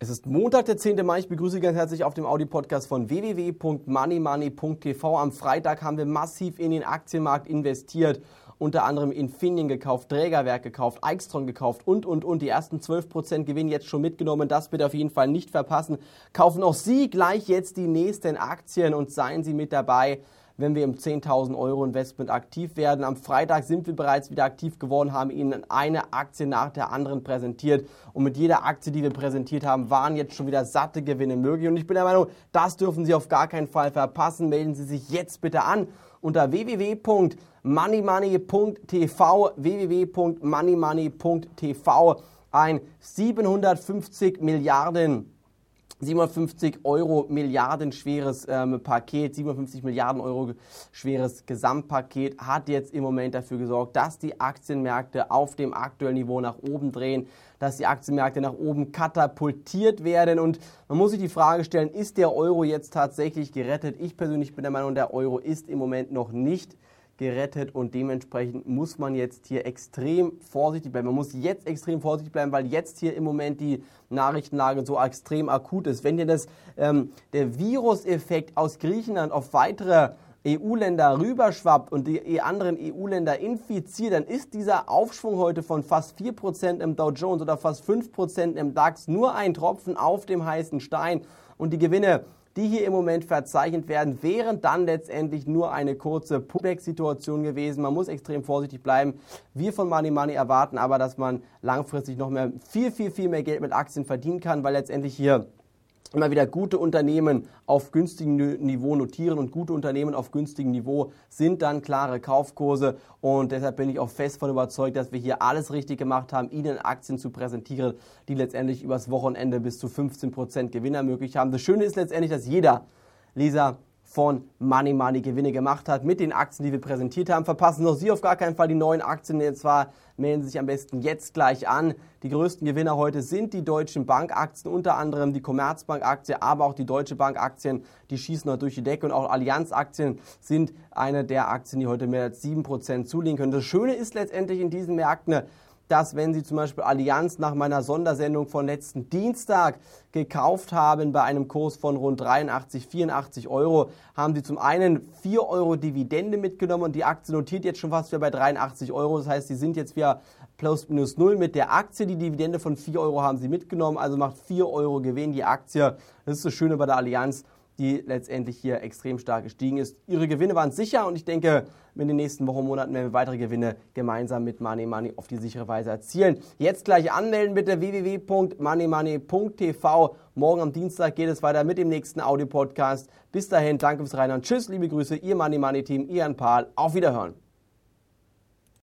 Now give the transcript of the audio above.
Es ist Montag, der 10. Mai. Ich begrüße Sie ganz herzlich auf dem Audi-Podcast von www.moneymoney.tv. Am Freitag haben wir massiv in den Aktienmarkt investiert, unter anderem Infineon gekauft, Trägerwerk gekauft, Eichstron gekauft und, und, und. Die ersten 12% Gewinn jetzt schon mitgenommen. Das bitte auf jeden Fall nicht verpassen. Kaufen auch Sie gleich jetzt die nächsten Aktien und seien Sie mit dabei wenn wir im 10.000 Euro Investment aktiv werden. Am Freitag sind wir bereits wieder aktiv geworden, haben Ihnen eine Aktie nach der anderen präsentiert. Und mit jeder Aktie, die wir präsentiert haben, waren jetzt schon wieder satte Gewinne möglich. Und ich bin der Meinung, das dürfen Sie auf gar keinen Fall verpassen. Melden Sie sich jetzt bitte an unter www.moneymoney.tv www.moneymoney.tv ein 750 Milliarden 57 Euro Milliarden schweres ähm, Paket, 57 Milliarden Euro schweres Gesamtpaket hat jetzt im Moment dafür gesorgt, dass die Aktienmärkte auf dem aktuellen Niveau nach oben drehen, dass die Aktienmärkte nach oben katapultiert werden. Und man muss sich die Frage stellen, ist der Euro jetzt tatsächlich gerettet? Ich persönlich bin der Meinung, der Euro ist im Moment noch nicht gerettet und dementsprechend muss man jetzt hier extrem vorsichtig bleiben. Man muss jetzt extrem vorsichtig bleiben, weil jetzt hier im Moment die Nachrichtenlage so extrem akut ist. Wenn dir das, ähm, der Viruseffekt aus Griechenland auf weitere EU-Länder rüberschwappt und die anderen EU-Länder infiziert, dann ist dieser Aufschwung heute von fast 4% im Dow Jones oder fast 5% im DAX nur ein Tropfen auf dem heißen Stein und die Gewinne die hier im Moment verzeichnet werden, wären dann letztendlich nur eine kurze Pullback-Situation gewesen. Man muss extrem vorsichtig bleiben. Wir von Money Money erwarten aber, dass man langfristig noch mehr, viel, viel, viel mehr Geld mit Aktien verdienen kann, weil letztendlich hier immer wieder gute Unternehmen auf günstigem Niveau notieren und gute Unternehmen auf günstigem Niveau sind dann klare Kaufkurse und deshalb bin ich auch fest von überzeugt, dass wir hier alles richtig gemacht haben, Ihnen Aktien zu präsentieren, die letztendlich übers Wochenende bis zu 15% Gewinn ermöglicht haben. Das Schöne ist letztendlich, dass jeder Leser von Money Money Gewinne gemacht hat mit den Aktien, die wir präsentiert haben. Verpassen noch Sie auf gar keinen Fall die neuen Aktien. Und zwar melden Sie sich am besten jetzt gleich an. Die größten Gewinner heute sind die deutschen Bankaktien, unter anderem die Commerzbank-Aktie, aber auch die Deutsche Bank-Aktien. Die schießen heute durch die Decke und auch Allianz-Aktien sind eine der Aktien, die heute mehr als 7% zulegen können. Das Schöne ist letztendlich in diesen Märkten, dass wenn Sie zum Beispiel Allianz nach meiner Sondersendung von letzten Dienstag gekauft haben bei einem Kurs von rund 83, 84 Euro, haben Sie zum einen 4 Euro Dividende mitgenommen und die Aktie notiert jetzt schon fast wieder bei 83 Euro. Das heißt, Sie sind jetzt wieder plus minus null mit der Aktie. Die Dividende von 4 Euro haben Sie mitgenommen, also macht 4 Euro Gewinn die Aktie. Das ist das Schöne bei der Allianz die letztendlich hier extrem stark gestiegen ist. Ihre Gewinne waren sicher und ich denke, in den nächsten Wochen, Monaten werden wir weitere Gewinne gemeinsam mit Money Money auf die sichere Weise erzielen. Jetzt gleich anmelden bitte www.moneymoney.tv. Morgen am Dienstag geht es weiter mit dem nächsten Audio-Podcast. Bis dahin, danke fürs Reinhören. Tschüss, liebe Grüße, Ihr Money Money Team, Ihr Paul. Auf Wiederhören.